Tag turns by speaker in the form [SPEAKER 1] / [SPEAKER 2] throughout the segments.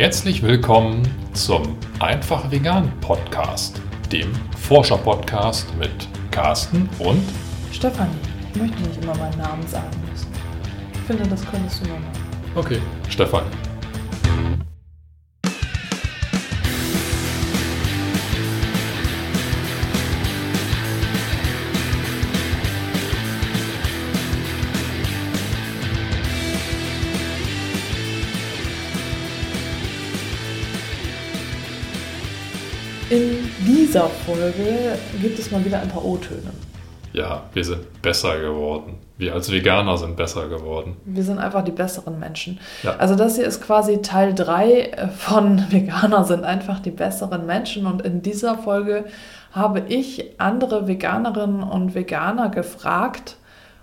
[SPEAKER 1] Herzlich willkommen zum Einfach Vegan Podcast, dem Forscher-Podcast mit Carsten und
[SPEAKER 2] Stefanie. Ich möchte nicht immer meinen Namen sagen müssen. Ich finde, das könntest du nur machen.
[SPEAKER 1] Okay, Stefanie.
[SPEAKER 2] Dieser Folge gibt es mal wieder ein paar O-Töne.
[SPEAKER 1] Ja, wir sind besser geworden. Wir als Veganer sind besser geworden.
[SPEAKER 2] Wir sind einfach die besseren Menschen.
[SPEAKER 1] Ja.
[SPEAKER 2] Also das hier ist quasi Teil 3 von Veganer sind einfach die besseren Menschen. Und in dieser Folge habe ich andere Veganerinnen und Veganer gefragt,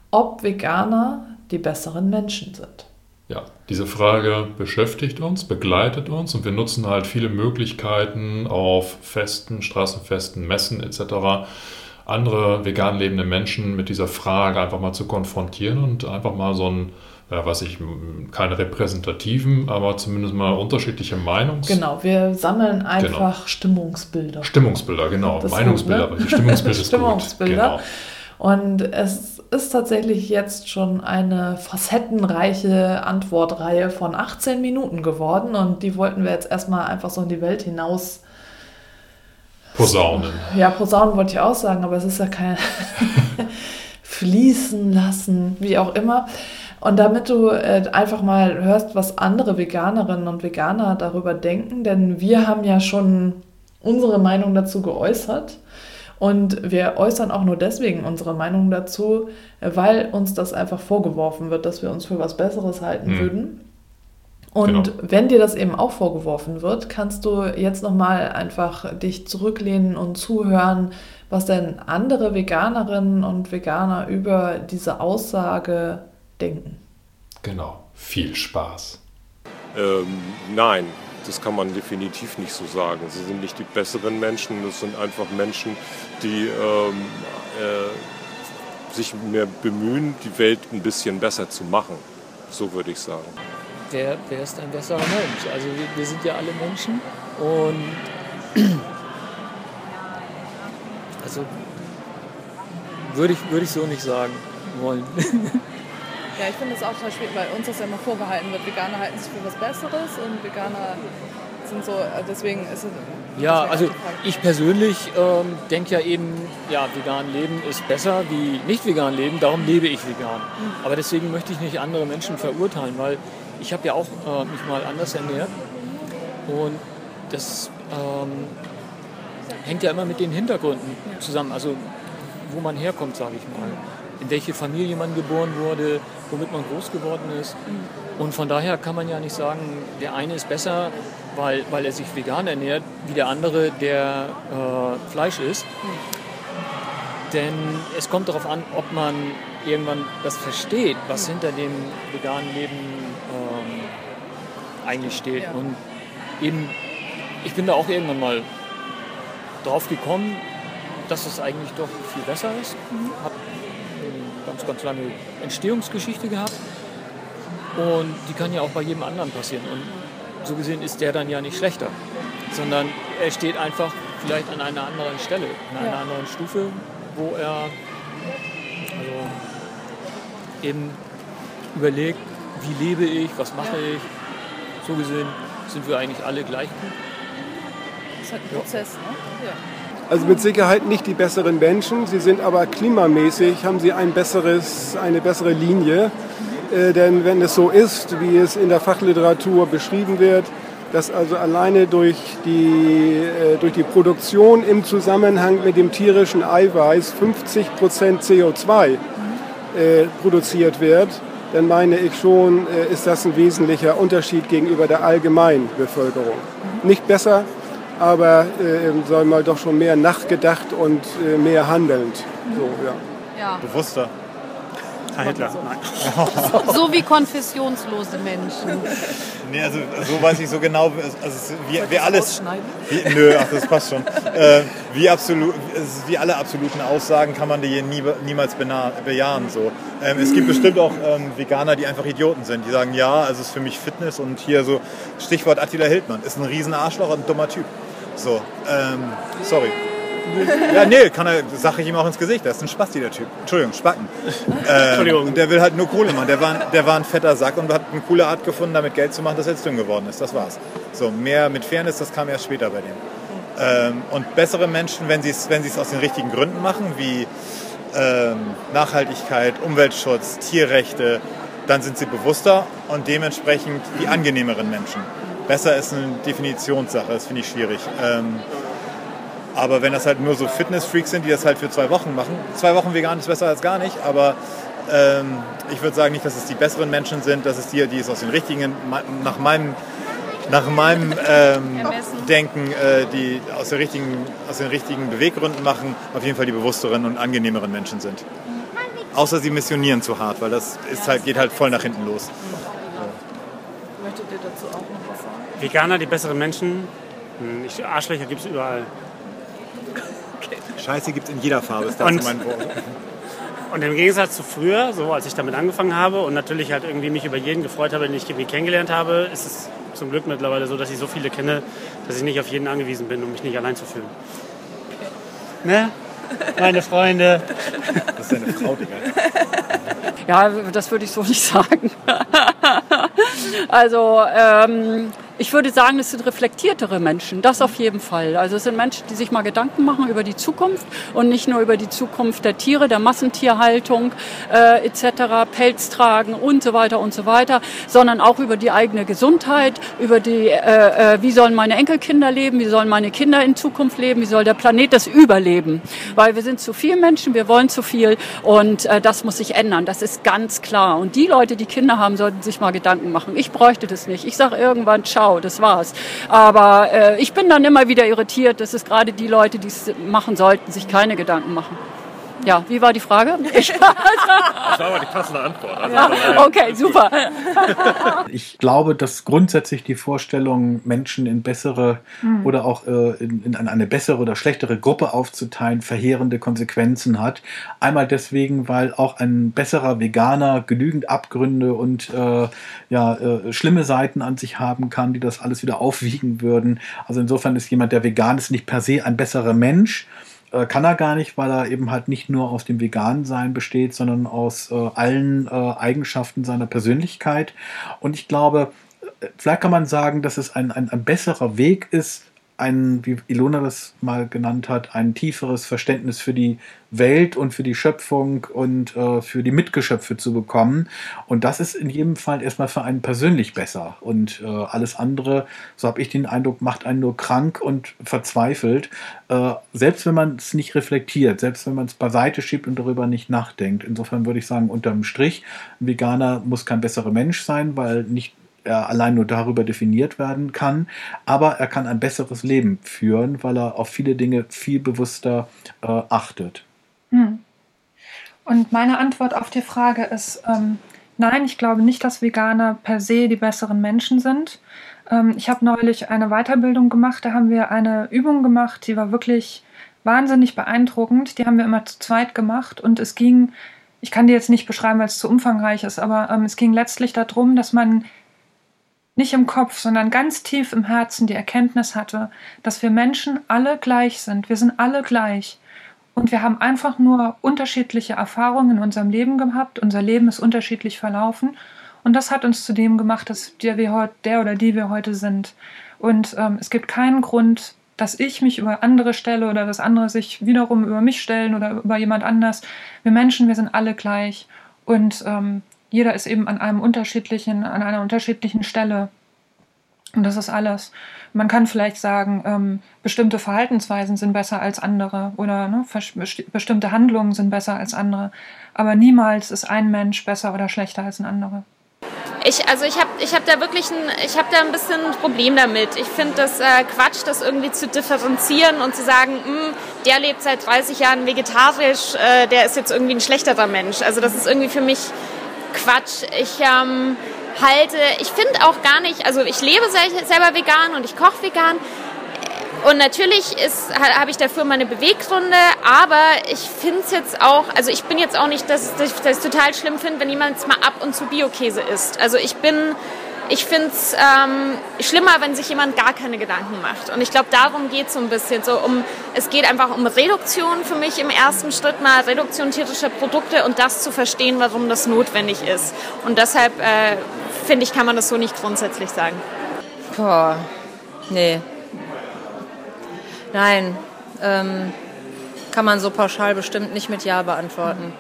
[SPEAKER 2] ob Veganer die besseren Menschen sind.
[SPEAKER 1] Ja, diese Frage beschäftigt uns, begleitet uns und wir nutzen halt viele Möglichkeiten auf Festen, Straßenfesten, Messen etc. andere vegan lebende Menschen mit dieser Frage einfach mal zu konfrontieren und einfach mal so ein, ja, weiß ich, keine repräsentativen, aber zumindest mal unterschiedliche Meinungs...
[SPEAKER 2] Genau, wir sammeln einfach Stimmungsbilder.
[SPEAKER 1] Stimmungsbilder, genau.
[SPEAKER 2] Das
[SPEAKER 1] Meinungsbilder,
[SPEAKER 2] gut, ne?
[SPEAKER 1] Stimmungsbilder ist
[SPEAKER 2] Stimmungsbilder.
[SPEAKER 1] gut. Genau.
[SPEAKER 2] Und es ist tatsächlich jetzt schon eine facettenreiche Antwortreihe von 18 Minuten geworden und die wollten wir jetzt erstmal einfach so in die Welt hinaus.
[SPEAKER 1] Posaunen.
[SPEAKER 2] Ja, Posaunen wollte ich auch sagen, aber es ist ja kein fließen lassen, wie auch immer. Und damit du äh, einfach mal hörst, was andere Veganerinnen und Veganer darüber denken, denn wir haben ja schon unsere Meinung dazu geäußert. Und wir äußern auch nur deswegen unsere Meinung dazu, weil uns das einfach vorgeworfen wird, dass wir uns für was Besseres halten
[SPEAKER 1] Mhm.
[SPEAKER 2] würden. Und
[SPEAKER 1] Genau.
[SPEAKER 2] wenn dir das eben auch vorgeworfen wird, kannst du jetzt nochmal einfach dich zurücklehnen und zuhören, was denn andere Veganerinnen und Veganer über diese Aussage denken.
[SPEAKER 1] Genau. Viel Spaß.
[SPEAKER 3] Ähm, nein, das kann man definitiv nicht so sagen. Sie sind nicht die besseren Menschen, das sind einfach Menschen, die ähm, äh, sich mehr bemühen, die Welt ein bisschen besser zu machen. So würde ich sagen.
[SPEAKER 4] wer, wer ist ein besserer Mensch? Also wir, wir sind ja alle Menschen und also würde ich, würde ich so nicht sagen wollen.
[SPEAKER 5] Ja, ich finde es auch total schwierig, weil uns das ja immer vorgehalten wird. Veganer halten sich für was Besseres und Veganer sind so, äh, deswegen ist es.
[SPEAKER 4] Ja, also ich persönlich ähm, denke ja eben, ja, vegan leben ist besser wie nicht vegan leben, darum lebe ich vegan. Aber deswegen möchte ich nicht andere Menschen verurteilen, weil ich habe ja auch äh, mich mal anders ernährt und das ähm, hängt ja immer mit den Hintergründen zusammen, also wo man herkommt, sage ich mal, in welche Familie man geboren wurde, womit man groß geworden ist. Und von daher kann man ja nicht sagen, der eine ist besser, weil, weil er sich vegan ernährt, wie der andere, der äh, Fleisch isst. Denn es kommt darauf an, ob man irgendwann das versteht, was hinter dem veganen Leben ähm, eigentlich steht.
[SPEAKER 5] Ja.
[SPEAKER 4] Und eben, ich bin da auch irgendwann mal drauf gekommen, dass es eigentlich doch viel besser ist. Eine ganz, ganz lange Entstehungsgeschichte gehabt. Und die kann ja auch bei jedem anderen passieren. Und so gesehen ist der dann ja nicht schlechter, sondern er steht einfach vielleicht an einer anderen Stelle, an einer
[SPEAKER 5] Ja.
[SPEAKER 4] anderen Stufe, wo er also eben überlegt, wie lebe ich, was mache
[SPEAKER 5] Ja.
[SPEAKER 4] ich. So gesehen sind wir eigentlich alle gleich gut.
[SPEAKER 5] Das ist halt ein Prozess, ne? Ja.
[SPEAKER 6] Also mit Sicherheit nicht die besseren Menschen, sie sind aber klimamäßig, haben sie ein besseres, eine bessere Linie. Äh, denn wenn es so ist, wie es in der Fachliteratur beschrieben wird, dass also alleine durch die, äh, durch die Produktion im Zusammenhang mit dem tierischen Eiweiß 50 Prozent CO2 äh, produziert wird, dann meine ich schon, äh, ist das ein wesentlicher Unterschied gegenüber der allgemeinen Bevölkerung. Nicht besser, aber äh, sagen wir mal doch schon mehr nachgedacht und äh, mehr handelnd. So, ja.
[SPEAKER 5] ja.
[SPEAKER 7] bewusster. Heil Hitler, nein.
[SPEAKER 8] So wie konfessionslose Menschen.
[SPEAKER 9] Nee, also so weiß ich so genau, also wie, wie alles. Wie, nö, ach, das passt schon. Äh, wie, absolut, wie alle absoluten Aussagen kann man die nie, niemals bejahen. So. Ähm, es gibt bestimmt auch ähm, Veganer, die einfach Idioten sind, die sagen, ja, also es ist für mich Fitness und hier so, Stichwort Attila Hildmann, ist ein riesen Arschloch und ein dummer Typ. So, ähm, sorry. Ja, nee, kann er, sag ich ihm auch ins Gesicht. Das ist ein Spasti, der Typ. Entschuldigung, Spacken. Äh, Entschuldigung. Und der will halt nur Kohle machen. Der war, der war ein fetter Sack und hat eine coole Art gefunden, damit Geld zu machen, dass er jetzt dünn geworden ist. Das war's. So, mehr mit Fairness, das kam erst später bei dem. Ähm, und bessere Menschen, wenn sie es wenn aus den richtigen Gründen machen, wie ähm, Nachhaltigkeit, Umweltschutz, Tierrechte, dann sind sie bewusster und dementsprechend die angenehmeren Menschen. Besser ist eine Definitionssache, das finde ich schwierig. Ähm, aber wenn das halt nur so Fitness-Freaks sind, die das halt für zwei Wochen machen, zwei Wochen vegan ist besser als gar nicht, aber ähm, ich würde sagen nicht, dass es die besseren Menschen sind, dass es die, die es aus den richtigen, nach meinem, nach meinem ähm, Denken, äh, die aus, der richtigen, aus den richtigen Beweggründen machen, auf jeden Fall die bewussteren und angenehmeren Menschen sind. Außer sie missionieren zu hart, weil das ist halt, geht halt voll nach hinten los.
[SPEAKER 2] Möchtet ihr dazu auch noch?
[SPEAKER 7] Veganer, die besseren Menschen, hm, Arschlöcher gibt es überall.
[SPEAKER 9] Scheiße gibt es in jeder Farbe, ist das und, mein Wort.
[SPEAKER 7] Und im Gegensatz zu früher, so als ich damit angefangen habe und natürlich halt irgendwie mich über jeden gefreut habe, den ich irgendwie kennengelernt habe, ist es zum Glück mittlerweile so, dass ich so viele kenne, dass ich nicht auf jeden angewiesen bin, um mich nicht allein zu fühlen. Okay. Ne? Meine Freunde.
[SPEAKER 9] Das ist deine Frau, Digga.
[SPEAKER 8] Ja, das würde ich so nicht sagen. also, ähm, ich würde sagen, es sind reflektiertere Menschen, das auf jeden Fall. Also es sind Menschen, die sich mal Gedanken machen über die Zukunft und nicht nur über die Zukunft der Tiere, der Massentierhaltung äh, etc., Pelz tragen und so weiter und so weiter, sondern auch über die eigene Gesundheit, über die, äh, äh, wie sollen meine Enkelkinder leben, wie sollen meine Kinder in Zukunft leben, wie soll der Planet das überleben. Weil wir sind zu viele Menschen, wir wollen zu viel und äh, das muss sich ändern, das ist ganz klar. Und die Leute, die Kinder haben, sollten sich mal Gedanken machen. Ich bräuchte das nicht. Ich sage irgendwann, ciao genau, das war's. Aber äh, ich bin dann immer wieder irritiert, dass es gerade die Leute, die es machen sollten, sich keine Gedanken machen. Ja, wie war die Frage?
[SPEAKER 1] Ich das war aber die passende Antwort. Also,
[SPEAKER 8] ja. Okay, super.
[SPEAKER 10] Ich glaube, dass grundsätzlich die Vorstellung, Menschen in bessere mhm. oder auch äh, in, in, eine bessere oder schlechtere Gruppe aufzuteilen, verheerende Konsequenzen hat. Einmal deswegen, weil auch ein besserer Veganer genügend Abgründe und äh, ja, äh, schlimme Seiten an sich haben kann, die das alles wieder aufwiegen würden. Also insofern ist jemand, der vegan ist, nicht per se ein besserer Mensch äh, kann er gar nicht, weil er eben halt nicht nur aus dem Vegan-Sein besteht, sondern aus äh, allen äh, Eigenschaften seiner Persönlichkeit. Und ich glaube, äh, vielleicht kann man sagen, dass es ein, ein, ein besserer Weg ist, ein, wie Ilona das mal genannt hat, ein tieferes Verständnis für die Welt und für die Schöpfung und äh, für die Mitgeschöpfe zu bekommen. Und das ist in jedem Fall erstmal für einen persönlich besser. Und äh, alles andere, so habe ich den Eindruck, macht einen nur krank und verzweifelt. Äh, selbst wenn man es nicht reflektiert, selbst wenn man es beiseite schiebt und darüber nicht nachdenkt. Insofern würde ich sagen, unterm Strich, ein Veganer muss kein besserer Mensch sein, weil nicht er allein nur darüber definiert werden kann, aber er kann ein besseres Leben führen, weil er auf viele Dinge viel bewusster äh, achtet. Hm.
[SPEAKER 11] Und meine Antwort auf die Frage ist, ähm, nein, ich glaube nicht, dass Veganer per se die besseren Menschen sind. Ähm, ich habe neulich eine Weiterbildung gemacht, da haben wir eine Übung gemacht, die war wirklich wahnsinnig beeindruckend. Die haben wir immer zu zweit gemacht und es ging, ich kann die jetzt nicht beschreiben, weil es zu umfangreich ist, aber ähm, es ging letztlich darum, dass man nicht im Kopf, sondern ganz tief im Herzen die Erkenntnis hatte, dass wir Menschen alle gleich sind. Wir sind alle gleich. Und wir haben einfach nur unterschiedliche Erfahrungen in unserem Leben gehabt. Unser Leben ist unterschiedlich verlaufen. Und das hat uns zu dem gemacht, dass der, wir, der oder die wir heute sind. Und ähm, es gibt keinen Grund, dass ich mich über andere stelle oder dass andere sich wiederum über mich stellen oder über jemand anders. Wir Menschen, wir sind alle gleich. Und ähm, jeder ist eben an einem unterschiedlichen, an einer unterschiedlichen Stelle. Und das ist alles. Man kann vielleicht sagen, ähm, bestimmte Verhaltensweisen sind besser als andere oder ne, bestimmte Handlungen sind besser als andere. Aber niemals ist ein Mensch besser oder schlechter als ein anderer.
[SPEAKER 12] Ich, also ich habe ich hab da wirklich ein, ich hab da ein bisschen ein Problem damit. Ich finde das äh, Quatsch, das irgendwie zu differenzieren und zu sagen, mh, hm, der lebt seit 30 Jahren vegetarisch, äh, der ist jetzt irgendwie ein schlechterer Mensch. Also das ist irgendwie für mich Quatsch. Ich ähm, halte, ich finde auch gar nicht, also ich lebe selber vegan und ich koche vegan. Und natürlich habe ich dafür meine Beweggründe, aber ich finde es jetzt auch, also ich bin jetzt auch nicht, dass, dass ich das total schlimm finde, wenn jemand mal ab und zu Biokäse isst. Also ich bin, ich finde es ähm, schlimmer, wenn sich jemand gar keine Gedanken macht. Und ich glaube, darum geht es so ein bisschen. So um, es geht einfach um Reduktion für mich im ersten Schritt mal, Reduktion tierischer Produkte und das zu verstehen, warum das notwendig ist. Und deshalb äh, finde ich, kann man das so nicht grundsätzlich sagen.
[SPEAKER 13] Boah, nee, Nein, ähm, kann man so pauschal bestimmt nicht mit Ja beantworten.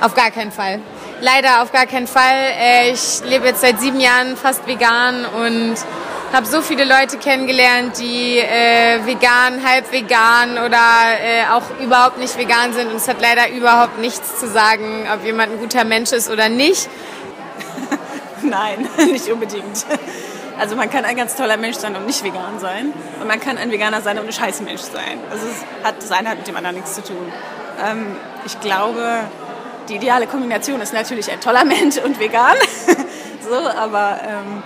[SPEAKER 14] Auf gar keinen Fall. Leider auf gar keinen Fall. Äh, ich lebe jetzt seit sieben Jahren fast vegan und habe so viele Leute kennengelernt, die äh, vegan, halb vegan oder äh, auch überhaupt nicht vegan sind. Und es hat leider überhaupt nichts zu sagen, ob jemand ein guter Mensch ist oder nicht.
[SPEAKER 15] Nein, nicht unbedingt. Also man kann ein ganz toller Mensch sein und nicht vegan sein. Und man kann ein Veganer sein und ein scheiß Mensch sein. Also es hat, das eine hat mit dem anderen nichts zu tun. Ähm, ich glaube, die ideale Kombination ist natürlich ein toller Mensch und vegan. so, aber ähm,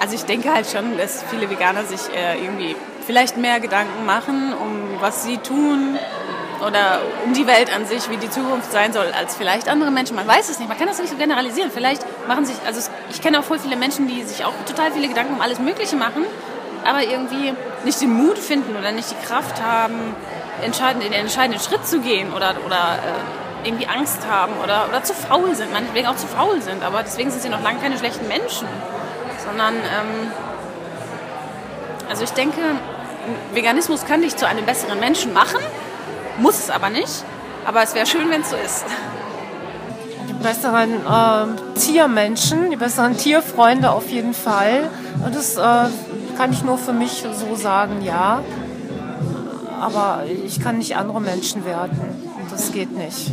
[SPEAKER 15] also ich denke halt schon, dass viele Veganer sich äh, irgendwie vielleicht mehr Gedanken machen, um was sie tun, oder um die Welt an sich, wie die Zukunft sein soll, als vielleicht andere Menschen. Man weiß es nicht, man kann das nicht so generalisieren. Vielleicht machen sich, also ich kenne auch voll viele Menschen, die sich auch total viele Gedanken um alles Mögliche machen, aber irgendwie nicht den Mut finden oder nicht die Kraft haben, entscheidend, den entscheidenden Schritt zu gehen oder, oder äh, irgendwie Angst haben oder, oder zu faul sind, meinetwegen auch zu faul sind, aber deswegen sind sie noch lange keine schlechten Menschen, sondern ähm, also ich denke, Veganismus kann dich zu einem besseren Menschen machen, muss es aber nicht. Aber es wäre schön, wenn es so ist.
[SPEAKER 11] Die besseren äh, Tiermenschen, die besseren Tierfreunde auf jeden Fall. Und das äh, kann ich nur für mich so sagen, ja. Aber ich kann nicht andere Menschen werten. Das geht nicht.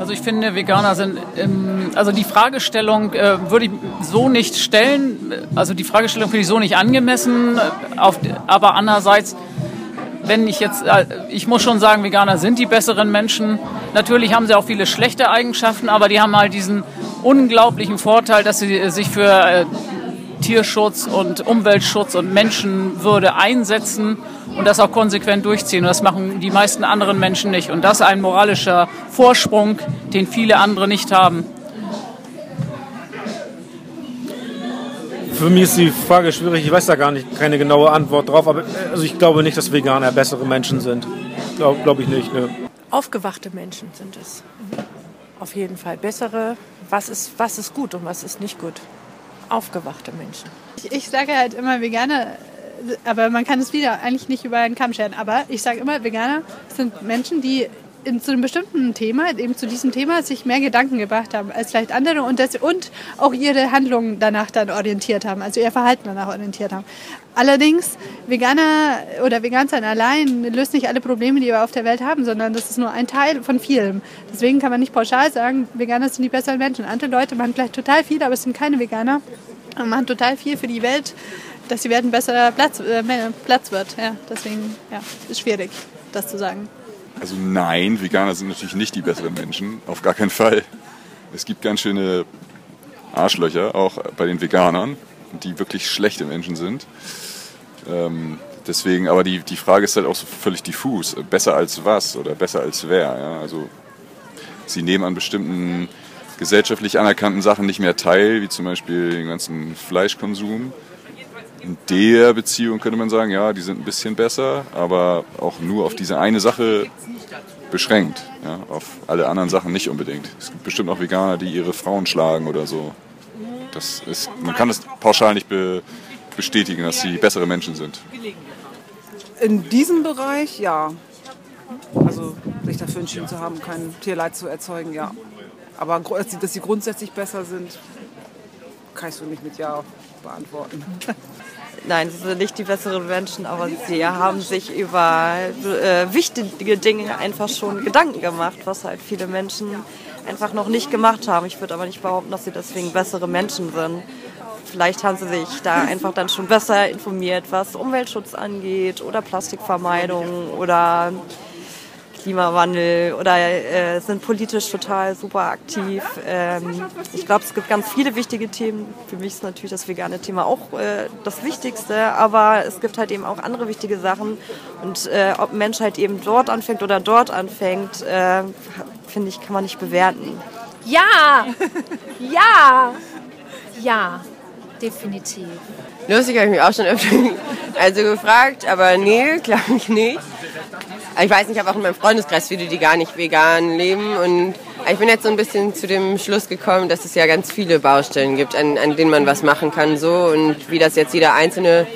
[SPEAKER 8] Also ich finde, Veganer sind, ähm, also die Fragestellung äh, würde ich so nicht stellen, also die Fragestellung finde ich so nicht angemessen, aber andererseits wenn ich jetzt, äh, ich muss schon sagen, Veganer sind die besseren Menschen. Natürlich haben sie auch viele schlechte Eigenschaften, aber die haben halt diesen unglaublichen Vorteil, dass sie sich für äh, Tierschutz und Umweltschutz und Menschenwürde einsetzen und das auch konsequent durchziehen. Und das machen die meisten anderen Menschen nicht. Und das ist ein moralischer Vorsprung, den viele andere nicht haben.
[SPEAKER 16] Für mich ist die Frage schwierig, ich weiß da gar nicht keine genaue Antwort drauf, aber also ich glaube nicht, dass Veganer bessere Menschen sind. Glaube glaub ich nicht. Ne.
[SPEAKER 17] Aufgewachte Menschen sind es. Auf jeden Fall. Bessere, was ist, was ist gut und was ist nicht gut. Aufgewachte Menschen.
[SPEAKER 18] Ich, ich sage halt immer, Veganer aber man kann es wieder eigentlich nicht über einen Kamm scheren. Aber ich sage immer, Veganer sind Menschen, die in, zu einem bestimmten Thema, eben zu diesem Thema, sich mehr Gedanken gebracht haben als vielleicht andere und, das, und auch ihre Handlungen danach dann orientiert haben, also ihr Verhalten danach orientiert haben. Allerdings, Veganer oder Vegansein allein löst nicht alle Probleme, die wir auf der Welt haben, sondern das ist nur ein Teil von vielem. Deswegen kann man nicht pauschal sagen, Veganer sind die besseren Menschen. Andere Leute machen vielleicht total viel, aber es sind keine Veganer und machen total viel für die Welt, dass die Welt ein besserer Platz, äh, Platz wird. Ja, deswegen ja, ist schwierig, das zu sagen.
[SPEAKER 19] Also nein, Veganer sind natürlich nicht die besseren Menschen, auf gar keinen Fall. Es gibt ganz schöne Arschlöcher, auch bei den Veganern, die wirklich schlechte Menschen sind. Ähm, deswegen, aber die, die Frage ist halt auch so völlig diffus. Besser als was oder besser als wer? Ja? Also sie nehmen an bestimmten gesellschaftlich anerkannten Sachen nicht mehr teil, wie zum Beispiel den ganzen Fleischkonsum in der Beziehung könnte man sagen, ja, die sind ein bisschen besser, aber auch nur auf diese eine Sache beschränkt. Ja, auf alle anderen Sachen nicht unbedingt. Es gibt bestimmt auch Veganer, die ihre Frauen schlagen oder so. Das ist, man kann es pauschal nicht be, bestätigen, dass sie bessere Menschen sind.
[SPEAKER 20] In diesem Bereich ja. Also sich dafür entschieden zu haben, kein Tierleid zu erzeugen, ja. Aber dass sie grundsätzlich besser sind, kann ich so nicht mit Ja beantworten.
[SPEAKER 13] Nein, sie sind nicht die besseren Menschen, aber sie haben sich über äh, wichtige Dinge einfach schon Gedanken gemacht, was halt viele Menschen
[SPEAKER 21] einfach noch nicht gemacht haben. Ich würde aber nicht behaupten, dass sie deswegen bessere Menschen sind. Vielleicht haben sie sich da einfach dann schon besser informiert, was Umweltschutz angeht oder Plastikvermeidung oder Klimawandel oder äh, sind politisch total super aktiv. Ähm, ich glaube, es gibt ganz viele wichtige Themen. Für mich ist natürlich das vegane Thema auch äh, das Wichtigste, aber es gibt halt eben auch andere wichtige Sachen. Und äh, ob ein Mensch halt eben dort anfängt oder dort anfängt, äh, finde ich, kann man nicht bewerten.
[SPEAKER 12] Ja! Ja! Ja, definitiv.
[SPEAKER 22] Lustig habe ich mich auch schon öfter also gefragt, aber nee, glaube ich nicht. Ich weiß nicht, ich habe auch in meinem Freundeskreis viele, die gar nicht vegan leben. Und ich bin jetzt so ein bisschen zu dem Schluss gekommen, dass es ja ganz viele Baustellen gibt, an, an denen man was machen kann. So und wie das jetzt jeder Einzelne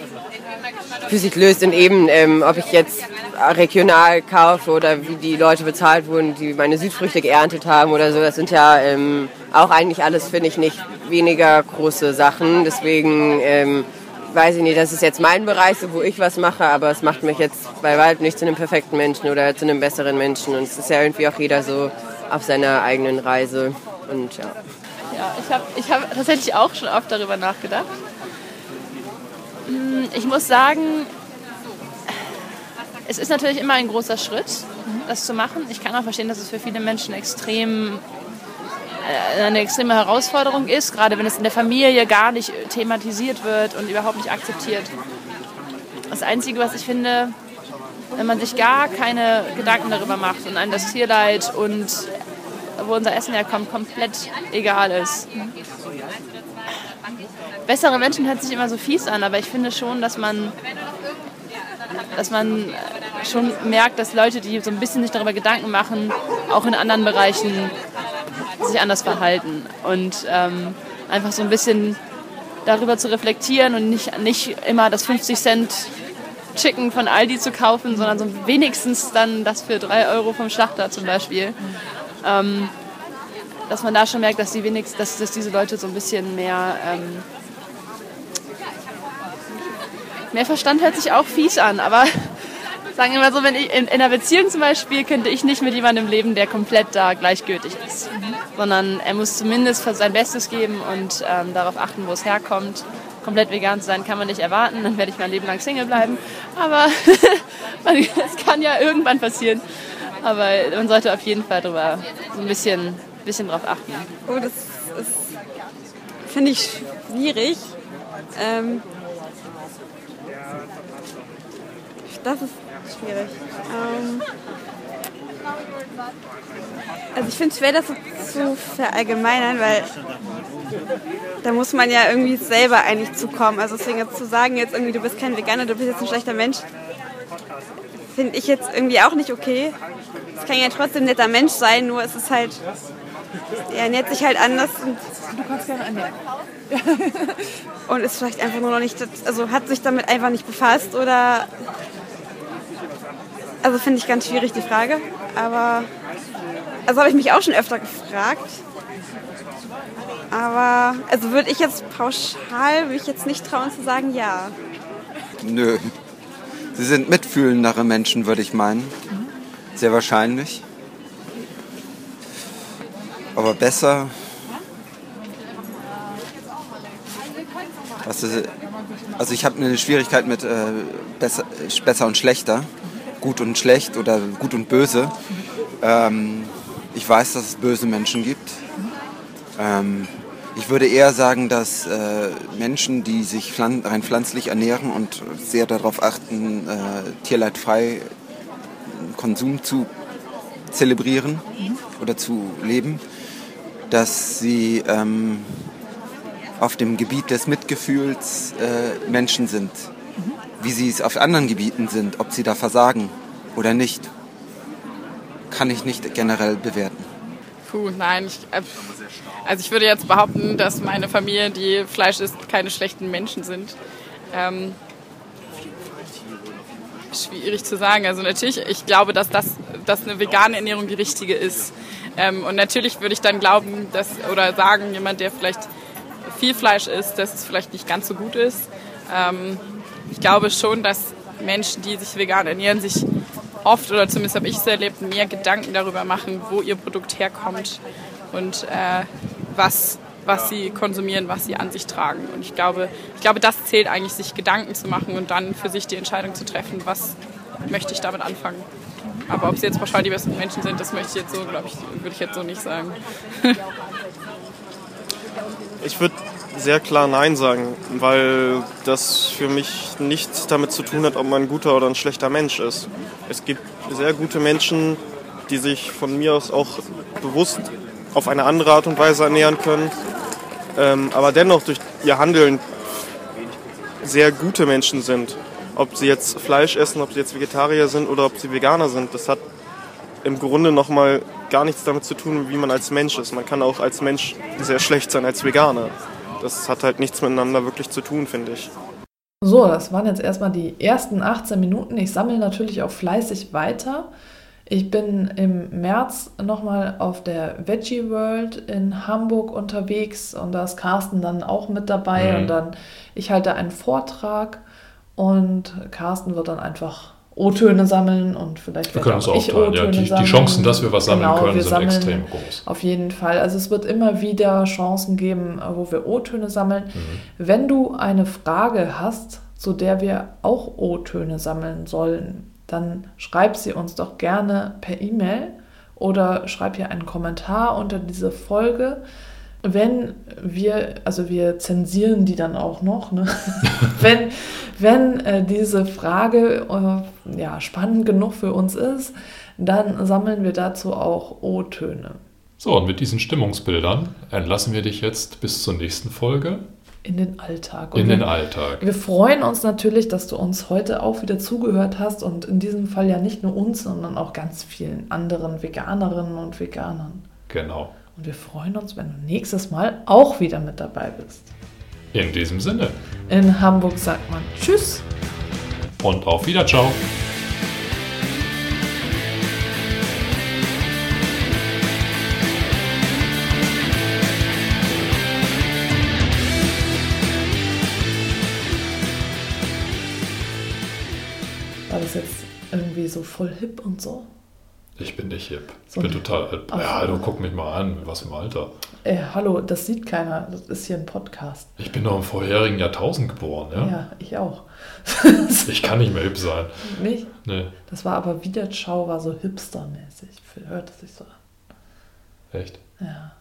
[SPEAKER 22] für sich löst und eben, ähm, ob ich jetzt regional kaufe oder wie die Leute bezahlt wurden, die meine Südfrüchte geerntet haben oder so. Das sind ja ähm, auch eigentlich alles, finde ich, nicht weniger große Sachen. Deswegen ähm, weiß ich nicht, das ist jetzt mein Bereich, wo ich was mache, aber es macht mich jetzt bei weitem nicht zu einem perfekten Menschen oder zu einem besseren Menschen. Und es ist ja irgendwie auch jeder so auf seiner eigenen Reise. Und ja.
[SPEAKER 23] Ja, ich habe ich hab tatsächlich auch schon oft darüber nachgedacht. Hm, ich muss sagen, es ist natürlich immer ein großer Schritt, das zu machen. Ich kann auch verstehen, dass es für viele Menschen extrem eine extreme Herausforderung ist, gerade wenn es in der Familie gar nicht thematisiert wird und überhaupt nicht akzeptiert. Das Einzige, was ich finde, wenn man sich gar keine Gedanken darüber macht und einem das Tierleid und wo unser Essen herkommt, komplett egal ist. Bessere Menschen hört sich immer so fies an, aber ich finde schon, dass man, dass man schon merkt, dass Leute, die so ein bisschen sich darüber Gedanken machen, auch in anderen Bereichen sich anders verhalten. Und ähm, einfach so ein bisschen darüber zu reflektieren und nicht, nicht immer das 50 Cent Chicken von Aldi zu kaufen, sondern so wenigstens dann das für 3 Euro vom Schlachter zum Beispiel. Ähm, dass man da schon merkt, dass, die wenigstens, dass, dass diese Leute so ein bisschen mehr, ähm, mehr Verstand hört sich auch fies an, aber sagen wir mal so, wenn ich in, in einer Beziehung zum Beispiel, könnte ich nicht mit jemandem leben, der komplett da gleichgültig ist. Sondern er muss zumindest sein Bestes geben und ähm, darauf achten, wo es herkommt. Komplett vegan zu sein kann man nicht erwarten, dann werde ich mein Leben lang Single bleiben. Aber es kann ja irgendwann passieren. Aber man sollte auf jeden Fall darüber so ein bisschen, bisschen drauf achten.
[SPEAKER 24] Oh, das finde ich schwierig. Ähm, das ist schwierig. Ähm, also ich finde es schwer, das so zu verallgemeinern, weil da muss man ja irgendwie selber eigentlich zukommen. Also deswegen jetzt zu sagen, jetzt irgendwie du bist kein Veganer, du bist jetzt ein schlechter Mensch, finde ich jetzt irgendwie auch nicht okay. Es kann ja trotzdem ein netter Mensch sein, nur es ist halt, er ernährt sich halt anders und
[SPEAKER 2] du kannst gerne ernähren.
[SPEAKER 24] und ist vielleicht einfach nur noch nicht, also hat sich damit einfach nicht befasst oder also finde ich ganz schwierig die Frage, aber also habe ich mich auch schon öfter gefragt. Aber also würde ich jetzt pauschal, würde ich jetzt nicht trauen zu sagen, ja.
[SPEAKER 25] Nö. Sie sind mitfühlendere Menschen, würde ich meinen. Sehr wahrscheinlich. Aber besser. Was ist, also ich habe eine Schwierigkeit mit äh, besser, besser und schlechter gut und schlecht oder gut und böse. Ähm, ich weiß, dass es böse Menschen gibt. Ähm, ich würde eher sagen, dass äh, Menschen, die sich pflan rein pflanzlich ernähren und sehr darauf achten, äh, tierleidfrei Konsum zu zelebrieren oder zu leben, dass sie ähm, auf dem Gebiet des Mitgefühls äh, Menschen sind wie sie es auf anderen Gebieten sind, ob sie da versagen oder nicht, kann ich nicht generell bewerten.
[SPEAKER 26] Puh, nein. Ich, äh, also ich würde jetzt behaupten, dass meine Familie, die Fleisch isst, keine schlechten Menschen sind. Ähm, schwierig zu sagen. Also natürlich, ich glaube, dass das dass eine vegane Ernährung die richtige ist. Ähm, und natürlich würde ich dann glauben, dass oder sagen, jemand, der vielleicht viel Fleisch isst, dass es vielleicht nicht ganz so gut ist. Ähm, ich glaube schon, dass Menschen, die sich vegan ernähren, sich oft, oder zumindest habe ich es erlebt, mehr Gedanken darüber machen, wo ihr Produkt herkommt und äh, was, was sie konsumieren, was sie an sich tragen. Und ich glaube, ich glaube, das zählt eigentlich, sich Gedanken zu machen und dann für sich die Entscheidung zu treffen, was möchte ich damit anfangen. Aber ob sie jetzt pauschal die besten Menschen sind, das möchte ich jetzt so, glaube ich, würde ich jetzt so nicht sagen.
[SPEAKER 27] Ich würde sehr klar Nein sagen, weil das für mich nichts damit zu tun hat, ob man ein guter oder ein schlechter Mensch ist. Es gibt sehr gute Menschen, die sich von mir aus auch bewusst auf eine andere Art und Weise ernähren können, ähm, aber dennoch durch ihr Handeln sehr gute Menschen sind. Ob sie jetzt Fleisch essen, ob sie jetzt Vegetarier sind oder ob sie Veganer sind, das hat im Grunde nochmal gar nichts damit zu tun, wie man als Mensch ist. Man kann auch als Mensch sehr schlecht sein als Veganer. Das hat halt nichts miteinander wirklich zu tun, finde ich.
[SPEAKER 2] So, das waren jetzt erstmal die ersten 18 Minuten. Ich sammle natürlich auch fleißig weiter. Ich bin im März nochmal auf der Veggie World in Hamburg unterwegs und da ist Carsten dann auch mit dabei
[SPEAKER 1] Mhm.
[SPEAKER 2] und dann ich halte einen Vortrag und Carsten wird dann einfach O-Töne sammeln und vielleicht
[SPEAKER 1] Wir können
[SPEAKER 2] auch ich
[SPEAKER 1] aufteilen, ja.
[SPEAKER 2] O-Töne
[SPEAKER 1] Die- die
[SPEAKER 2] sammeln.
[SPEAKER 1] Chancen, dass wir was sammeln
[SPEAKER 2] genau,
[SPEAKER 1] können, sind
[SPEAKER 2] sammeln
[SPEAKER 1] extrem groß.
[SPEAKER 2] Auf jeden Fall. Also es wird immer wieder Chancen geben, äh, wo wir O-Töne sammeln.
[SPEAKER 1] Mhm.
[SPEAKER 2] Wenn du eine Frage hast, zu der wir auch O-Töne sammeln sollen, dann schreib sie uns doch gerne per E-Mail oder schreib hier einen Kommentar unter diese Folge. Wenn wir, also wir zensieren die dann auch noch, ne? wenn, wenn äh, diese Frage äh, ja, spannend genug für uns ist, dann sammeln wir dazu auch O-Töne.
[SPEAKER 1] So, und mit diesen Stimmungsbildern entlassen wir dich jetzt bis zur nächsten Folge
[SPEAKER 2] In den Alltag.
[SPEAKER 1] in
[SPEAKER 2] wir,
[SPEAKER 1] den Alltag.
[SPEAKER 2] Wir freuen uns natürlich, dass du uns heute auch wieder zugehört hast und in diesem Fall ja nicht nur uns, sondern auch ganz vielen anderen Veganerinnen und Veganern.
[SPEAKER 1] Genau.
[SPEAKER 2] Und wir freuen uns, wenn du nächstes Mal auch wieder mit dabei bist.
[SPEAKER 1] In diesem Sinne.
[SPEAKER 2] In Hamburg sagt man Tschüss.
[SPEAKER 1] Und auf Wieder, ciao.
[SPEAKER 2] War das jetzt irgendwie so voll hip und so?
[SPEAKER 1] Ich bin nicht hip. Ich
[SPEAKER 2] So
[SPEAKER 1] bin total hip.
[SPEAKER 2] Ach.
[SPEAKER 1] Ja, du guck mich mal an, was im Alter.
[SPEAKER 2] Ey, hallo, das sieht keiner. Das ist hier ein Podcast.
[SPEAKER 1] Ich bin noch im vorherigen Jahrtausend geboren, ja?
[SPEAKER 2] Ja, ich auch.
[SPEAKER 1] Ich kann nicht mehr hip sein.
[SPEAKER 2] Nicht?
[SPEAKER 1] Nee,
[SPEAKER 2] Das war aber Wiederschau, war so hipstermäßig. Hört es sich so an.
[SPEAKER 1] echt.
[SPEAKER 2] Ja.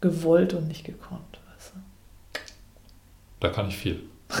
[SPEAKER 2] Gewollt und nicht gekonnt, weißt du.
[SPEAKER 1] Da kann ich viel.